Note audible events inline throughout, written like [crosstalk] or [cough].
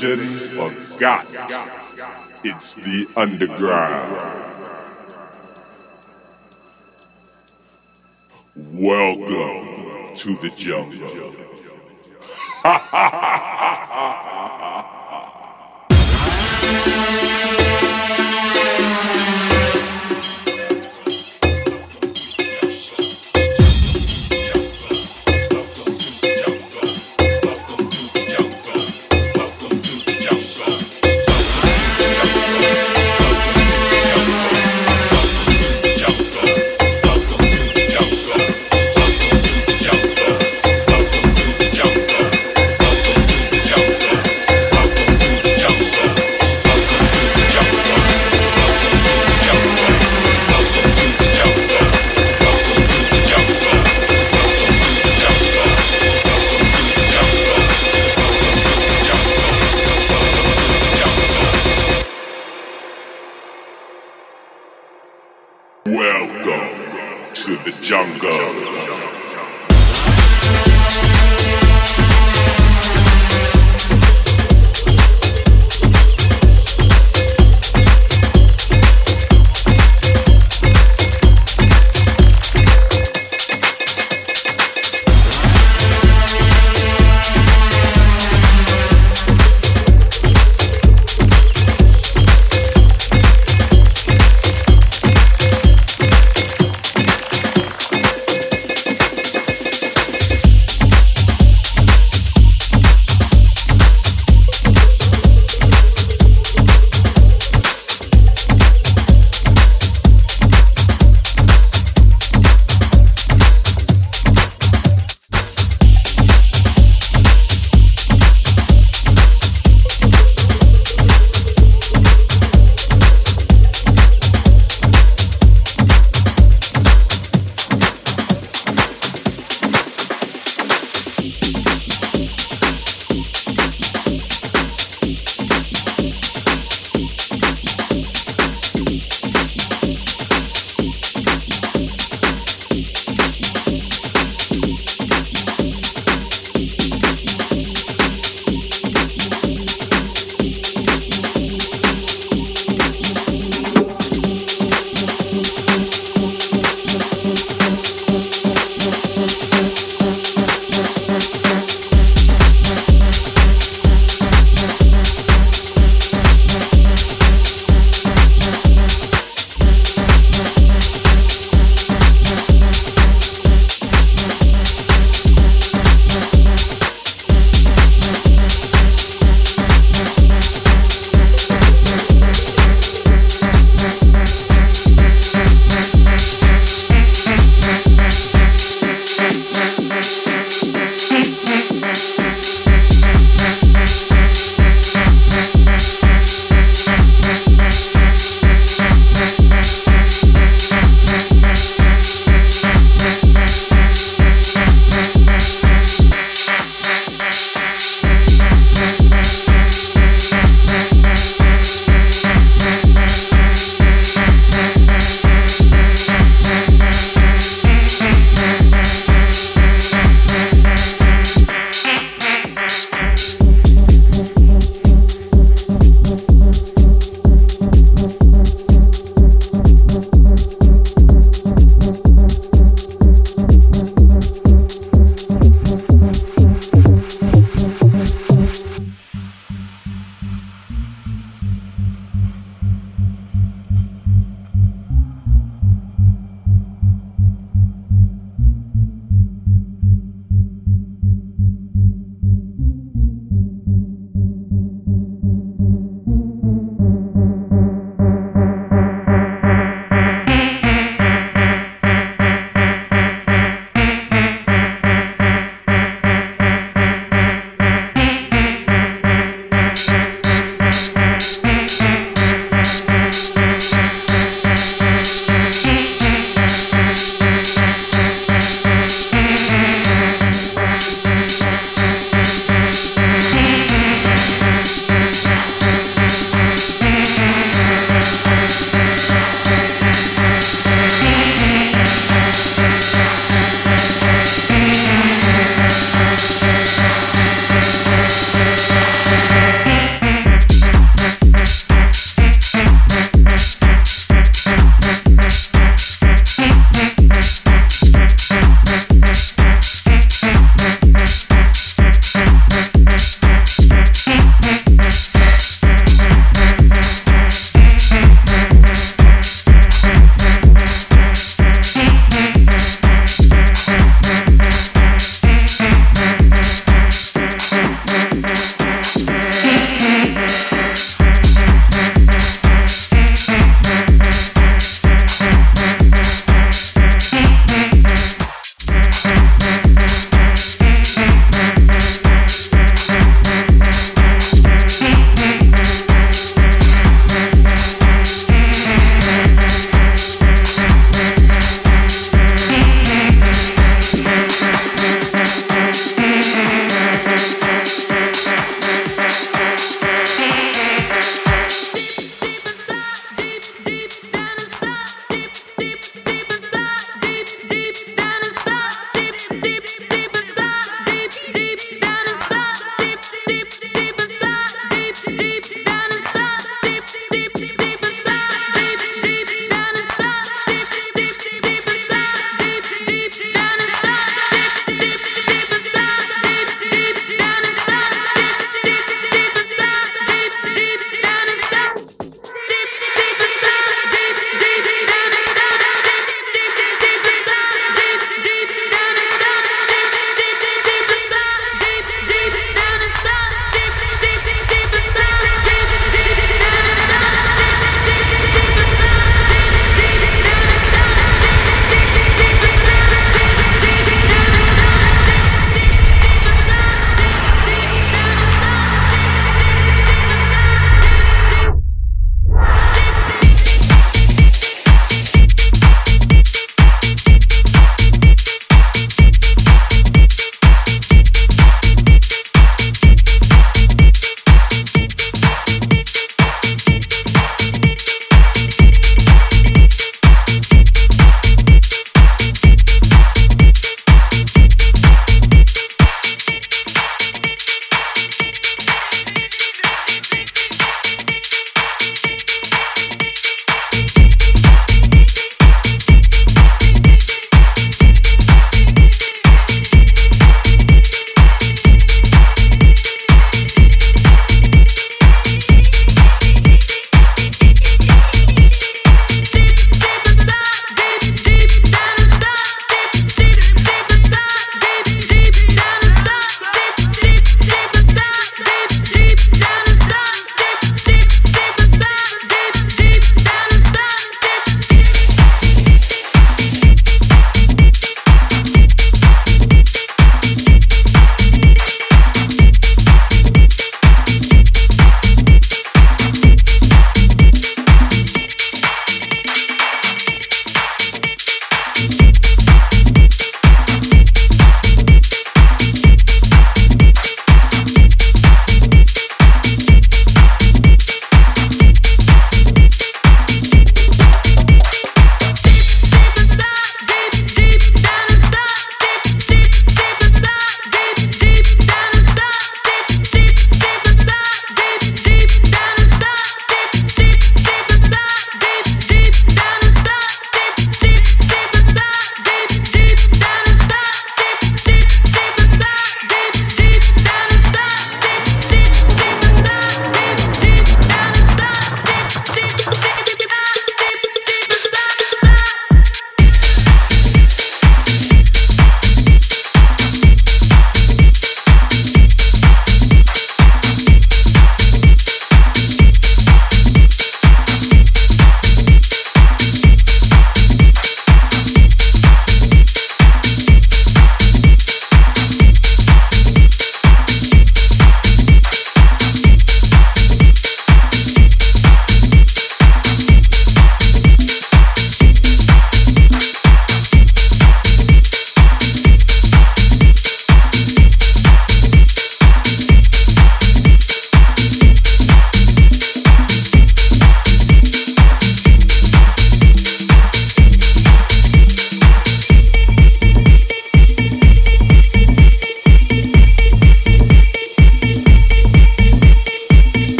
civilization forgot. It's the underground. Welcome to the jungle. [laughs]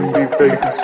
bitches,